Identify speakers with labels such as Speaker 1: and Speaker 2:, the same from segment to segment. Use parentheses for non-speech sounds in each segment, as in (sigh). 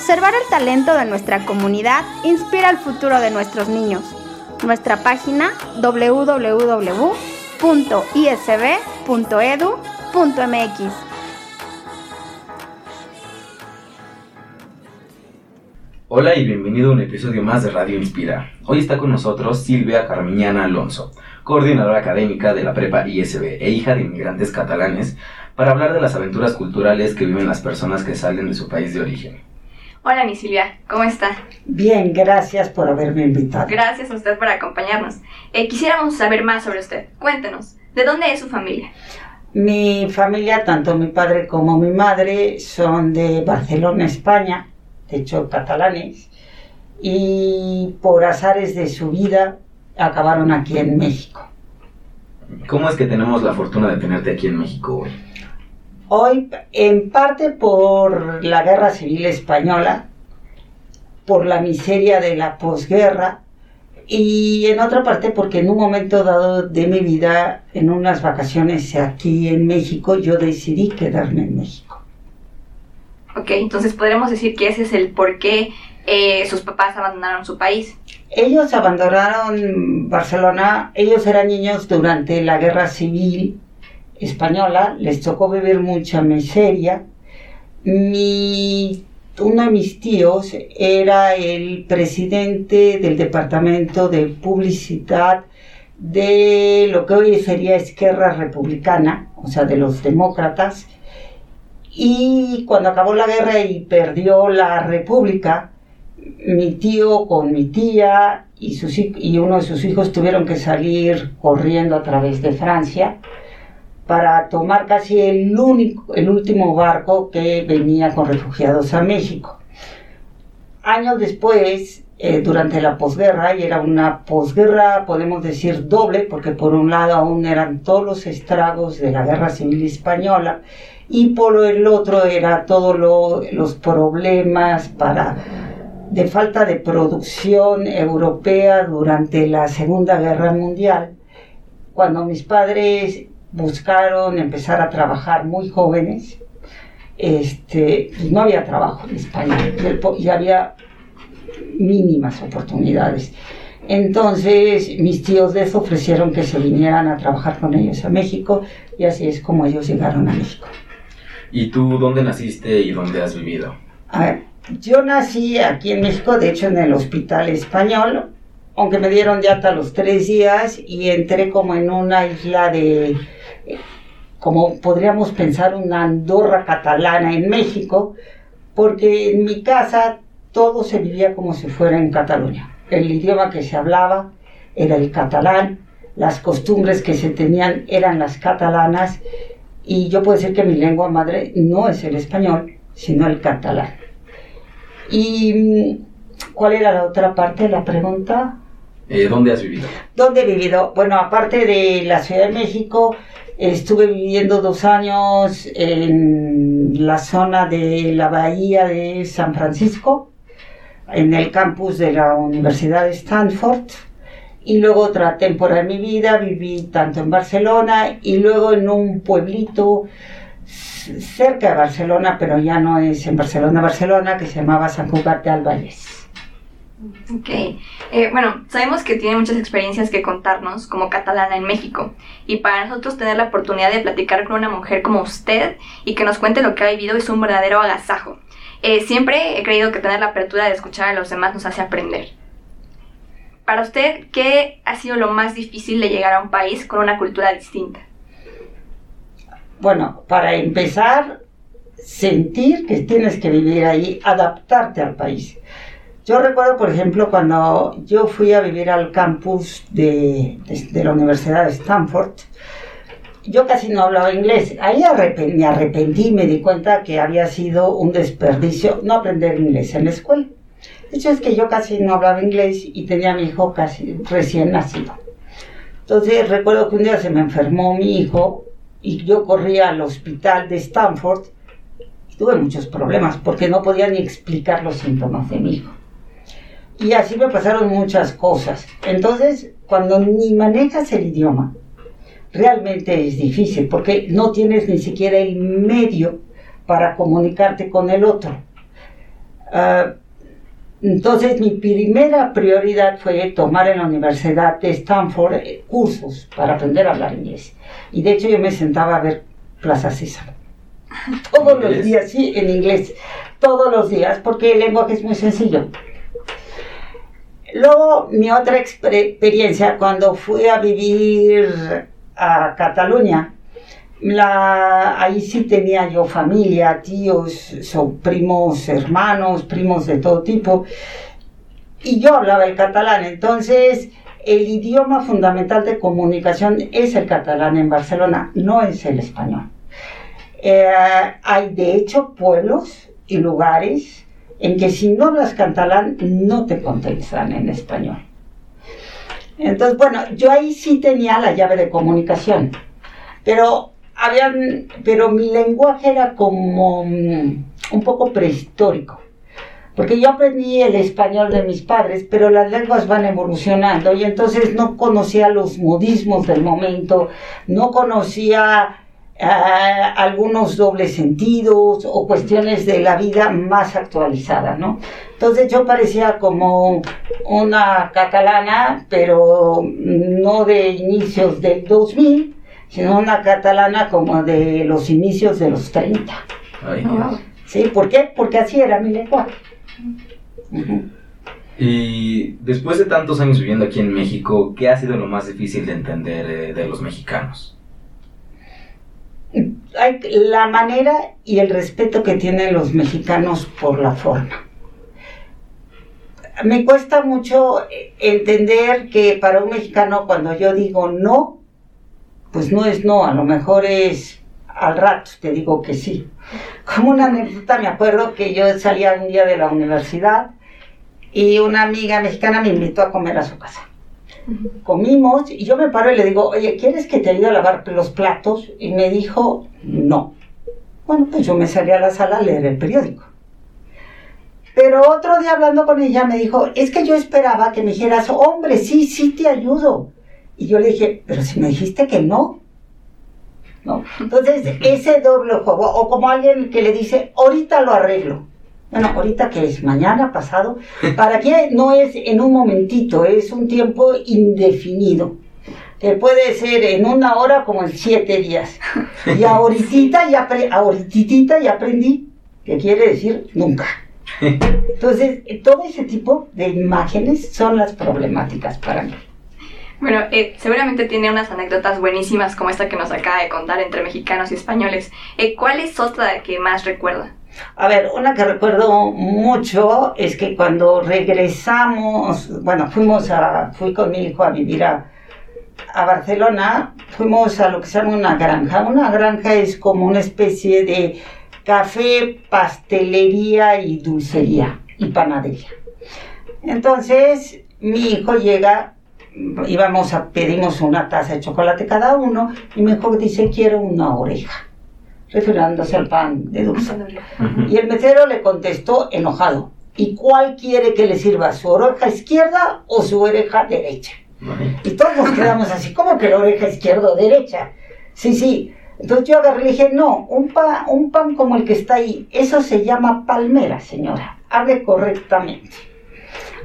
Speaker 1: Observar el talento de nuestra comunidad inspira el futuro de nuestros niños. Nuestra página www.isb.edu.mx.
Speaker 2: Hola y bienvenido a un episodio más de Radio Inspira. Hoy está con nosotros Silvia Carmiñana Alonso, coordinadora académica de la Prepa ISB e hija de inmigrantes catalanes, para hablar de las aventuras culturales que viven las personas que salen de su país de origen.
Speaker 3: Hola, mi Silvia, ¿cómo está?
Speaker 4: Bien, gracias por haberme invitado.
Speaker 3: Gracias a usted por acompañarnos. Eh, quisiéramos saber más sobre usted. Cuéntenos, ¿de dónde es su familia?
Speaker 4: Mi familia, tanto mi padre como mi madre, son de Barcelona, España, de hecho catalanes, y por azares de su vida acabaron aquí en México.
Speaker 2: ¿Cómo es que tenemos la fortuna de tenerte aquí en México hoy?
Speaker 4: Hoy, en parte por la guerra civil española, por la miseria de la posguerra, y en otra parte porque en un momento dado de mi vida, en unas vacaciones aquí en México, yo decidí quedarme en México.
Speaker 3: Ok, entonces podremos decir que ese es el por qué eh, sus papás abandonaron su país.
Speaker 4: Ellos abandonaron Barcelona, ellos eran niños durante la guerra civil española, les tocó vivir mucha miseria. Mi, uno de mis tíos era el presidente del departamento de publicidad de lo que hoy sería Esquerra Republicana, o sea, de los demócratas. Y cuando acabó la guerra y perdió la república, mi tío con mi tía y, y uno de sus hijos tuvieron que salir corriendo a través de Francia para tomar casi el, único, el último barco que venía con refugiados a México. Años después, eh, durante la posguerra, y era una posguerra, podemos decir, doble, porque por un lado aún eran todos los estragos de la guerra civil española, y por el otro era todos los problemas para de falta de producción europea durante la Segunda Guerra Mundial, cuando mis padres buscaron empezar a trabajar muy jóvenes, este, pues no había trabajo en España y, había mínimas oportunidades. Entonces mis tíos les ofrecieron que se vinieran a trabajar con ellos a México y así es como ellos llegaron a México.
Speaker 2: ¿Y tú dónde naciste y dónde has vivido?
Speaker 4: A ver, yo nací aquí en México, de hecho en el Hospital Español, aunque me dieron de alta los tres días y entré como en una isla de, como podríamos pensar, una Andorra catalana en México, porque en mi casa todo se vivía como si fuera en Cataluña. El idioma que se hablaba era el catalán, las costumbres que se tenían eran las catalanas y yo puedo decir que mi lengua madre no es el español, sino el catalán. ¿Y cuál era la otra parte de la pregunta?
Speaker 2: Eh, ¿Dónde has vivido?
Speaker 4: ¿Dónde he vivido? Bueno, aparte de la Ciudad de México, estuve viviendo dos años en la zona de la bahía de San Francisco, en el campus de la Universidad de Stanford. Y luego otra temporada de mi vida viví tanto en Barcelona y luego en un pueblito cerca de Barcelona, pero ya no es en Barcelona, Barcelona, que se llamaba San Cugat de.
Speaker 3: Ok, eh, bueno, sabemos que tiene muchas experiencias que contarnos como catalana en México y para nosotros tener la oportunidad de platicar con una mujer como usted y que nos cuente lo que ha vivido es un verdadero agasajo. Eh, siempre he creído que tener la apertura de escuchar a los demás nos hace aprender. Para usted, ¿qué ha sido lo más difícil de llegar a un país con una cultura distinta?
Speaker 4: Bueno, para empezar, sentir que tienes que vivir ahí, adaptarte al país. Yo recuerdo, por ejemplo, cuando yo fui a vivir al campus de, la Universidad de Stanford, yo casi no hablaba inglés. Ahí me arrepentí y me di cuenta que había sido un desperdicio no aprender inglés en la escuela. De hecho es que yo casi no hablaba inglés y tenía a mi hijo casi recién nacido. Entonces recuerdo que un día se me enfermó mi hijo y yo corrí al hospital de Stanford y tuve muchos problemas porque no podía ni explicar los síntomas de mi hijo. Y así me pasaron muchas cosas. Entonces, cuando ni manejas el idioma, realmente es difícil porque no tienes ni siquiera el medio para comunicarte con el otro. Ah, entonces mi primera prioridad fue tomar en la Universidad de Stanford eh, cursos para aprender a hablar inglés. Y de hecho yo me sentaba a ver Plaza César. (laughs) Todos los días, sí, en inglés. Todos los días, porque el lenguaje es muy sencillo. Luego, mi otra experiencia, cuando fui a vivir a Cataluña, ahí sí tenía yo familia, tíos, son primos, hermanos, primos de todo tipo, y yo hablaba el catalán, entonces el idioma fundamental de comunicación es el catalán en Barcelona, no es el español. Eh, hay de hecho pueblos y lugares en que si no hablas catalán no te contestan en español. Entonces, bueno, yo ahí sí tenía la llave de comunicación, pero habían, pero mi lenguaje era como mm, un poco prehistórico. Porque yo aprendí el español de mis padres, pero las lenguas van evolucionando y entonces no conocía los modismos del momento, no conocía eh, algunos dobles sentidos o cuestiones de la vida más actualizada, ¿no? Entonces yo parecía como una catalana, pero no de inicios del 2000, sino una catalana como de los inicios de los 30. ¿Sí? ¿Por qué? Porque así era mi lenguaje.
Speaker 2: Y después de tantos años viviendo aquí en México, ¿qué ha sido lo más difícil de entender eh, de los mexicanos?
Speaker 4: La manera y el respeto que tienen los mexicanos por la forma. Me cuesta mucho entender que para un mexicano cuando yo digo no, pues no es no, a lo mejor es al rato, te digo que sí. Como una anécdota, me acuerdo que yo salía un día de la universidad y una amiga mexicana me invitó a comer a su casa. Comimos y yo me paro y le digo, oye, ¿quieres que te ayude a lavar los platos? Y me dijo, no. Bueno, pues yo me salí a la sala a leer el periódico. Pero otro día hablando con ella me dijo, es que yo esperaba que me dijeras, hombre, sí, sí te ayudo. Y yo le dije, pero si me dijiste que no. ¿No? Entonces, ese doble juego, o como alguien que le dice, ahorita lo arreglo. Bueno, ahorita que es mañana, pasado, para qué no es en un momentito, es un tiempo indefinido. Que puede ser en una hora como en siete días. Y ahorita ya, ahorita ya aprendí, que quiere decir nunca. Entonces, todo ese tipo de imágenes son las problemáticas para mí.
Speaker 3: Bueno, eh, seguramente tiene unas anécdotas buenísimas como esta que nos acaba de contar entre mexicanos y españoles. Eh, ¿Cuál es otra que más recuerda?
Speaker 4: A ver, una que recuerdo mucho es que cuando regresamos, bueno, fuimos a, fui con mi hijo a vivir a, a Barcelona, fuimos a lo que se llama una granja. Una granja es como una especie de café, pastelería y dulcería y panadería. Entonces, mi hijo llega íbamos a pedimos una taza de chocolate cada uno y mi hijo dice quiero una oreja refiriéndose al pan de dulce. Y el mesero le contestó enojado ¿y cuál quiere que le sirva su oreja izquierda o su oreja derecha? y todos nos quedamos así como que la oreja izquierda o derecha sí sí. Entonces yo agarré y dije no un pan un pan como el que está ahí eso se llama palmera señora. Hable correctamente.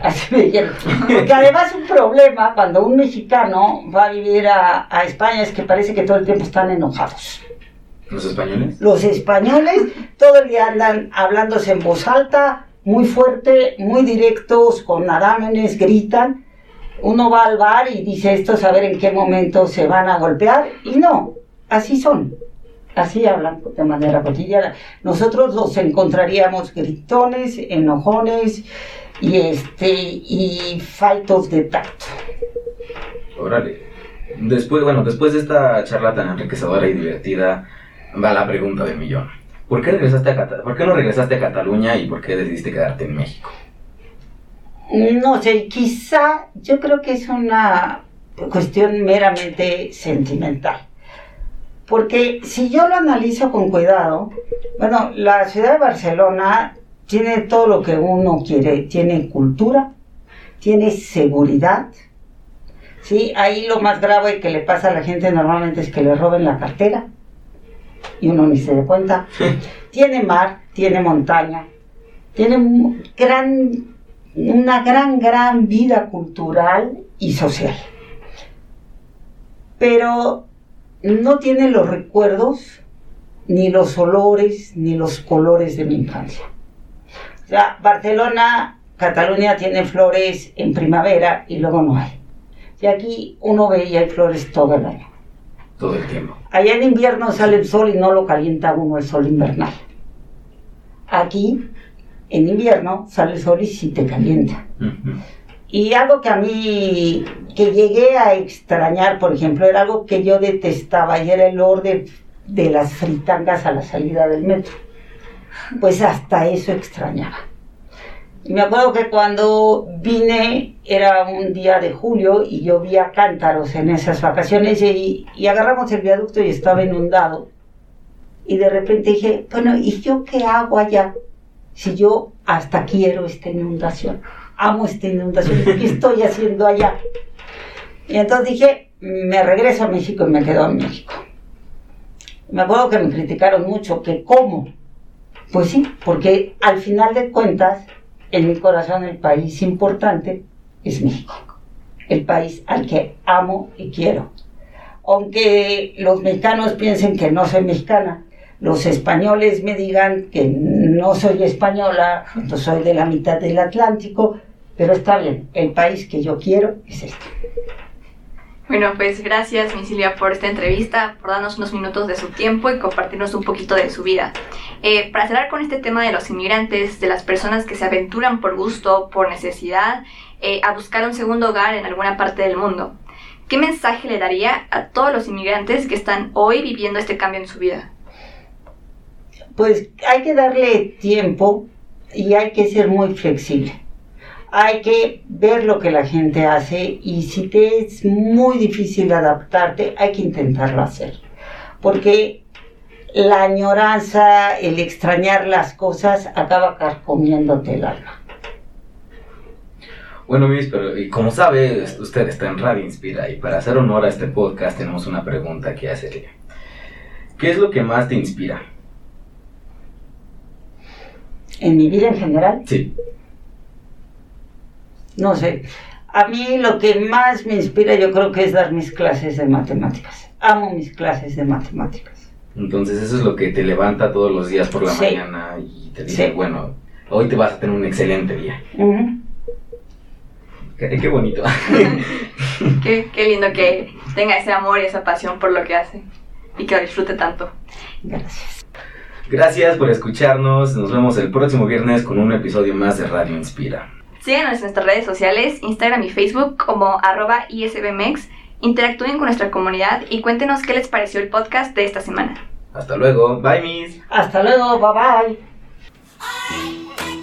Speaker 4: Así me dijeron. Porque además un problema cuando un mexicano va a vivir a, España es que parece que todo el tiempo están enojados.
Speaker 2: ¿Los españoles?
Speaker 4: Los españoles todo el día andan hablándose en voz alta, muy fuerte, muy directos, con adámenes, gritan. Uno va al bar y dice esto, saber en qué momento se van a golpear. Y no, así son. Así hablan de manera cotidiana. Nosotros los encontraríamos gritones, enojones, y este y faltos de tacto.
Speaker 2: Órale. Después, bueno, después de esta charla tan enriquecedora y divertida, va la pregunta del millón. ¿Por qué, regresaste a ¿Por qué no regresaste a Cataluña y por qué decidiste quedarte en México?
Speaker 4: No sé, quizá yo creo que es una cuestión meramente sentimental. Porque si yo lo analizo con cuidado, bueno, la ciudad de Barcelona tiene todo lo que uno quiere, tiene cultura, tiene seguridad, ¿sí? Ahí lo más grave que le pasa a la gente normalmente es que le roben la cartera y uno ni se da cuenta. tiene mar, tiene montaña, tiene gran, una gran, gran vida cultural y social. Pero no tiene los recuerdos, ni los olores, ni los colores de mi infancia. O sea, Barcelona, Cataluña tiene flores en primavera y luego no hay. Y aquí uno ve y hay flores todo el año.
Speaker 2: Todo el tiempo.
Speaker 4: Allá en invierno sale el sol y no lo calienta uno el sol invernal. Aquí, en invierno, sale el sol y sí te calienta. Y algo que a mí, que llegué a extrañar, por ejemplo, era algo que yo detestaba y era el olor de, de las fritangas a la salida del metro. Pues hasta eso extrañaba. Y me acuerdo que cuando vine era un día de julio y llovía cántaros en esas vacaciones y, y agarramos el viaducto y estaba inundado. Y de repente dije, bueno, ¿y yo qué hago allá? Si yo hasta quiero esta inundación amo esta inundación, ¿qué estoy haciendo allá? Y entonces dije, me regreso a México y me quedo en México. Me acuerdo que me criticaron mucho, que cómo. Pues sí, porque al final de cuentas, en mi corazón el país importante es México. El país al que amo y quiero. Aunque los mexicanos piensen que no soy mexicana, los españoles me digan que no soy española, no soy de la mitad del Atlántico, pero está bien, el país que yo quiero es este.
Speaker 3: Bueno, pues gracias, mi Silvia, por esta entrevista, por darnos unos minutos de su tiempo y compartirnos un poquito de su vida. Eh, para cerrar con este tema de los inmigrantes, de las personas que se aventuran por gusto, por necesidad, eh, a buscar un segundo hogar en alguna parte del mundo, ¿qué mensaje le daría a todos los inmigrantes que están hoy viviendo este cambio en su vida?
Speaker 4: Pues hay que darle tiempo y hay que ser muy flexible hay que ver lo que la gente hace y si te es muy difícil adaptarte, hay que intentarlo hacer. Porque la añoranza, el extrañar las cosas, acaba carcomiéndote el alma.
Speaker 2: Bueno, Miss, pero y como sabe, usted está en Radio Inspira y para hacer honor a este podcast tenemos una pregunta que hacerle. ¿Qué es lo que más te inspira?
Speaker 4: ¿En mi vida en general?
Speaker 2: Sí
Speaker 4: no sé. A mí lo que más me inspira yo creo que es dar mis clases de matemáticas. Amo mis clases de matemáticas.
Speaker 2: Entonces eso es lo que te levanta todos los días por la mañana y te dice, bueno, hoy te vas a tener un excelente día. qué, bonito. (laughs)
Speaker 3: qué, qué lindo que tenga ese amor y esa pasión por lo que hace y que lo disfrute tanto.
Speaker 4: Gracias.
Speaker 2: Gracias por escucharnos. Nos vemos el próximo viernes con un episodio más de Radio Inspira.
Speaker 3: Síganos en nuestras redes sociales, Instagram y Facebook como arroba ISBMX. Interactúen con nuestra comunidad y cuéntenos qué les pareció el podcast de esta semana.
Speaker 2: Hasta luego, bye Miss.
Speaker 4: Hasta luego, bye bye.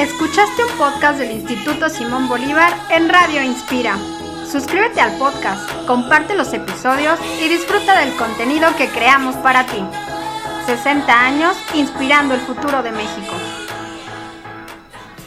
Speaker 1: Escuchaste un podcast del Instituto Simón Bolívar en Radio Inspira. Suscríbete al podcast, comparte los episodios y disfruta del contenido que creamos para ti. 60 años inspirando el futuro de México.